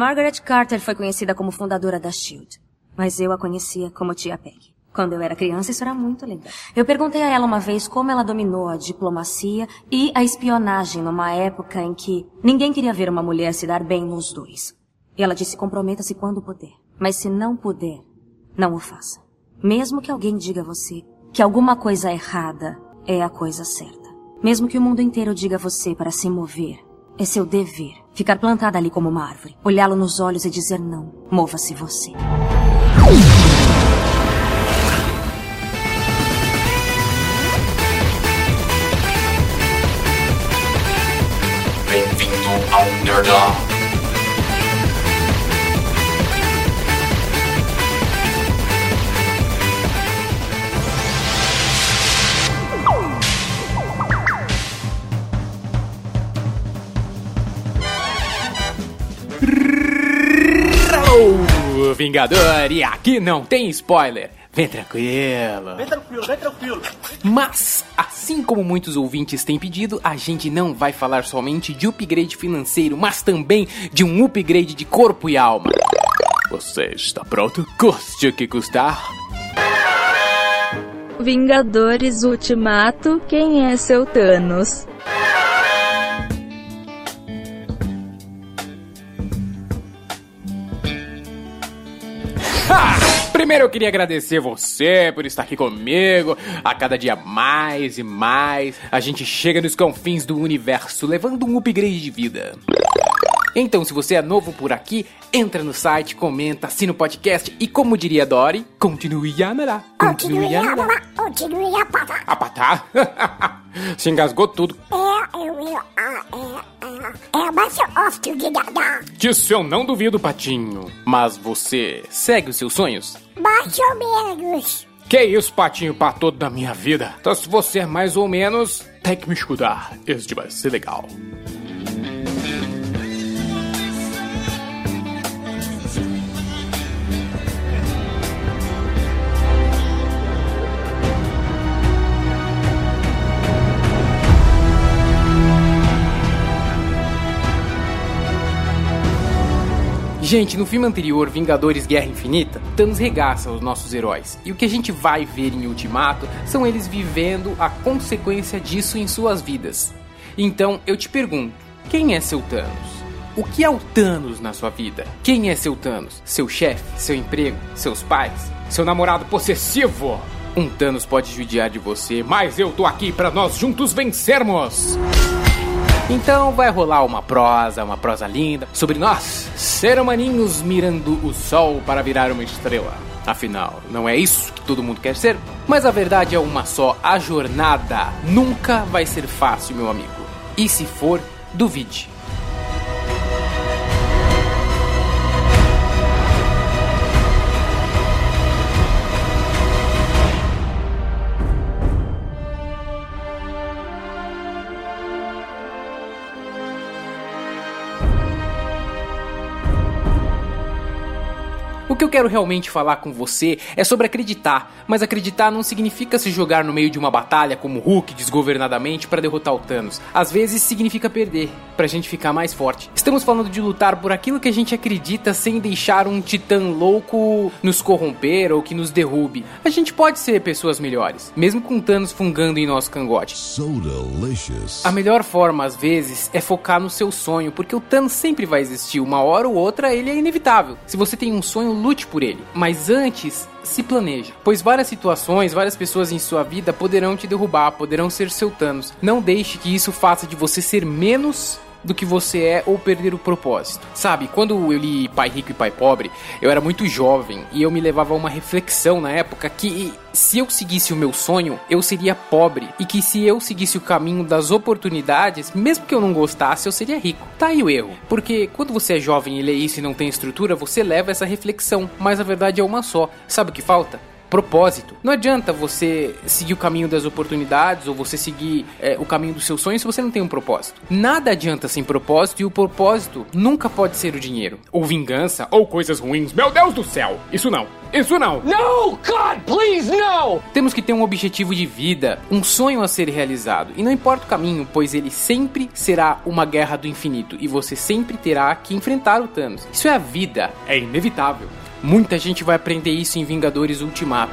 Margaret Carter foi conhecida como fundadora da SHIELD, mas eu a conhecia como Tia Peg. Quando eu era criança, isso era muito legal. Eu perguntei a ela uma vez como ela dominou a diplomacia e a espionagem numa época em que ninguém queria ver uma mulher se dar bem nos dois. E ela disse: comprometa-se quando puder. Mas se não puder, não o faça. Mesmo que alguém diga a você que alguma coisa errada é a coisa certa. Mesmo que o mundo inteiro diga a você para se mover, é seu dever ficar plantada ali como uma árvore, olhá-lo nos olhos e dizer não. Mova-se você. Bem-vindo ao Nerdão. Alô, Vingador, e aqui não tem spoiler. Vem tranquilo. Vem tranquilo, vem tranquilo. Mas, assim como muitos ouvintes têm pedido, a gente não vai falar somente de upgrade financeiro, mas também de um upgrade de corpo e alma. Você está pronto? Custe o que custar. Vingadores Ultimato, quem é seu Thanos? Ha! Primeiro eu queria agradecer você por estar aqui comigo. A cada dia mais e mais, a gente chega nos confins do universo, levando um upgrade de vida. Então, se você é novo por aqui, entra no site, comenta, assina o podcast e, como diria Dory, continue a narar. Continue a narar. Continue a patar. A patar? Se engasgou tudo. É, eu, eu, é, é, é, mas eu gosto de nadar. Disso eu não duvido, Patinho. Mas você segue os seus sonhos? Mais ou menos. Que isso, Patinho, pra todo da minha vida. Então, se você é mais ou menos, tem que me escutar. Isso vai ser legal. Gente, no filme anterior, Vingadores Guerra Infinita, Thanos regaça os nossos heróis. E o que a gente vai ver em Ultimato são eles vivendo a consequência disso em suas vidas. Então, eu te pergunto, quem é seu Thanos? O que é o Thanos na sua vida? Quem é seu Thanos? Seu chefe? Seu emprego? Seus pais? Seu namorado possessivo? Um Thanos pode judiar de você, mas eu tô aqui para nós juntos vencermos! Então vai rolar uma prosa, uma prosa linda, sobre nós, ser humaninhos mirando o sol para virar uma estrela. Afinal, não é isso que todo mundo quer ser? Mas a verdade é uma só: a jornada nunca vai ser fácil, meu amigo. E se for, duvide. Que eu quero realmente falar com você é sobre acreditar, mas acreditar não significa se jogar no meio de uma batalha como Hulk desgovernadamente para derrotar o Thanos. Às vezes significa perder, pra gente ficar mais forte. Estamos falando de lutar por aquilo que a gente acredita sem deixar um titã louco nos corromper ou que nos derrube. A gente pode ser pessoas melhores, mesmo com Thanos fungando em nosso cangote. So. A melhor forma, às vezes, é focar no seu sonho, porque o Thanos sempre vai existir. Uma hora ou outra ele é inevitável. Se você tem um sonho, lute por ele. Mas antes, se planeje, pois várias situações, várias pessoas em sua vida poderão te derrubar, poderão ser seu Thanos. Não deixe que isso faça de você ser menos do que você é ou perder o propósito. Sabe, quando eu li Pai Rico e Pai Pobre, eu era muito jovem e eu me levava a uma reflexão na época que se eu seguisse o meu sonho, eu seria pobre e que se eu seguisse o caminho das oportunidades, mesmo que eu não gostasse, eu seria rico. Tá aí o erro, porque quando você é jovem e lê isso e não tem estrutura, você leva essa reflexão, mas a verdade é uma só. Sabe o que falta? Propósito. Não adianta você seguir o caminho das oportunidades ou você seguir é, o caminho dos seus sonhos se você não tem um propósito. Nada adianta sem propósito e o propósito nunca pode ser o dinheiro, ou vingança, ou coisas ruins. Meu Deus do céu! Isso não. Isso não! No! God, please, no! Temos que ter um objetivo de vida, um sonho a ser realizado. E não importa o caminho, pois ele sempre será uma guerra do infinito e você sempre terá que enfrentar o Thanos. Isso é a vida, é inevitável. Muita gente vai aprender isso em Vingadores Ultimato.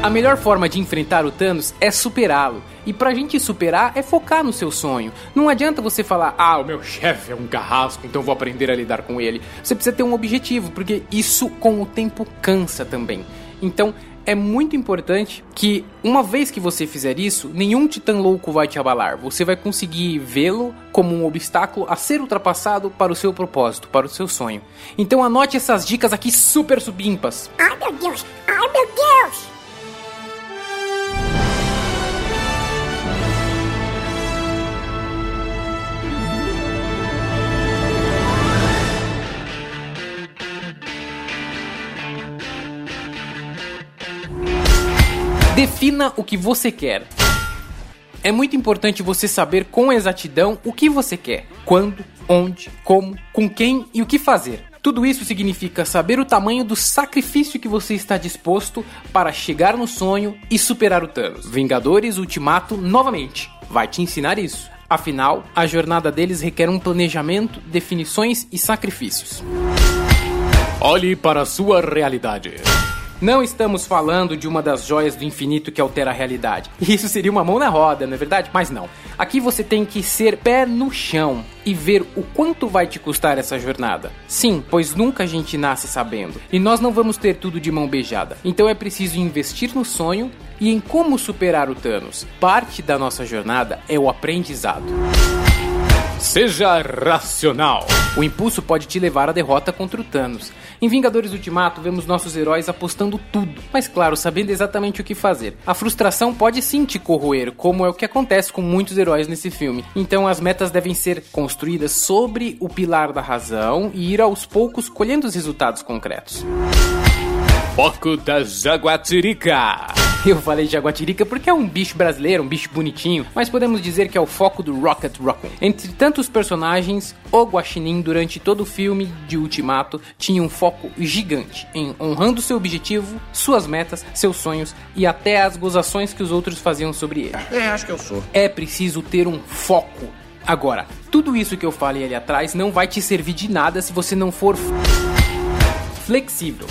A melhor forma de enfrentar o Thanos é superá-lo. E pra gente superar é focar no seu sonho. Não adianta você falar, ah, o meu chefe é um carrasco, então vou aprender a lidar com ele. Você precisa ter um objetivo, porque isso com o tempo cansa também. Então é muito importante que, uma vez que você fizer isso, nenhum titã louco vai te abalar. Você vai conseguir vê-lo como um obstáculo a ser ultrapassado para o seu propósito, para o seu sonho. Então anote essas dicas aqui super subimpas. Ai meu Deus! Ai meu Deus! Defina o que você quer. É muito importante você saber com exatidão o que você quer, quando, onde, como, com quem e o que fazer. Tudo isso significa saber o tamanho do sacrifício que você está disposto para chegar no sonho e superar o Thanos. Vingadores Ultimato novamente vai te ensinar isso. Afinal, a jornada deles requer um planejamento, definições e sacrifícios. Olhe para a sua realidade. Não estamos falando de uma das joias do infinito que altera a realidade. Isso seria uma mão na roda, não é verdade? Mas não. Aqui você tem que ser pé no chão e ver o quanto vai te custar essa jornada. Sim, pois nunca a gente nasce sabendo. E nós não vamos ter tudo de mão beijada. Então é preciso investir no sonho e em como superar o Thanos. Parte da nossa jornada é o aprendizado. Seja racional. O impulso pode te levar à derrota contra o Thanos. Em Vingadores Ultimato, vemos nossos heróis apostando tudo, mas claro, sabendo exatamente o que fazer. A frustração pode sim te corroer, como é o que acontece com muitos heróis nesse filme. Então as metas devem ser construídas sobre o pilar da razão e ir aos poucos colhendo os resultados concretos. Foco da Jaguatirica. Eu falei Jaguatirica porque é um bicho brasileiro, um bicho bonitinho, mas podemos dizer que é o foco do Rocket Raccoon. Entre tantos personagens, o Guaxinim durante todo o filme de Ultimato tinha um foco gigante em honrando seu objetivo, suas metas, seus sonhos e até as gozações que os outros faziam sobre ele. É, acho que eu sou. É preciso ter um foco. Agora, tudo isso que eu falei ali atrás não vai te servir de nada se você não for flexível.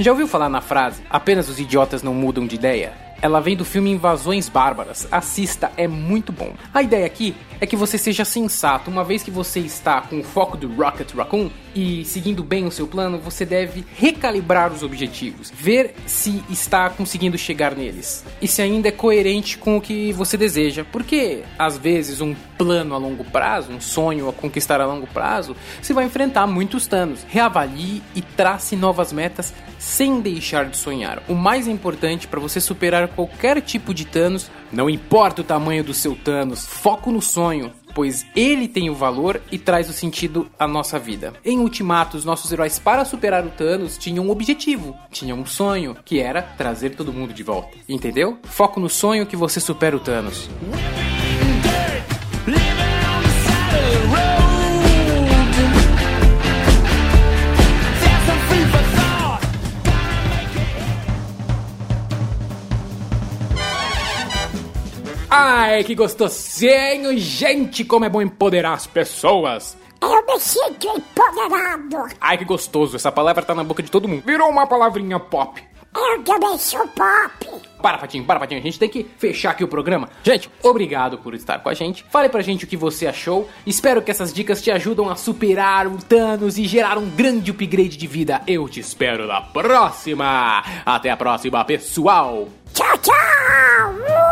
Já ouviu falar na frase apenas os idiotas não mudam de ideia? Ela vem do filme Invasões Bárbaras. Assista, é muito bom. A ideia aqui é que você seja sensato. Uma vez que você está com o foco do Rocket Raccoon e seguindo bem o seu plano, você deve recalibrar os objetivos, ver se está conseguindo chegar neles e se ainda é coerente com o que você deseja. Porque às vezes um plano a longo prazo, um sonho a conquistar a longo prazo, você vai enfrentar muitos danos. Reavalie e trace novas metas sem deixar de sonhar. O mais importante para você superar qualquer tipo de Thanos, não importa o tamanho do seu Thanos, foco no sonho, pois ele tem o valor e traz o sentido à nossa vida. Em Ultimato, os nossos heróis, para superar o Thanos, tinham um objetivo, tinham um sonho, que era trazer todo mundo de volta. Entendeu? Foco no sonho que você supera o Thanos. Ai, que gostosinho! Gente, como é bom empoderar as pessoas! Eu me sinto empoderado. Ai, que gostoso, essa palavra tá na boca de todo mundo. Virou uma palavrinha pop. Eu também sou pop. Para, Patinho, para, Patinho. A gente tem que fechar aqui o programa. Gente, obrigado por estar com a gente. Fale pra gente o que você achou. Espero que essas dicas te ajudam a superar o Thanos e gerar um grande upgrade de vida. Eu te espero na próxima. Até a próxima, pessoal. Tchau, tchau.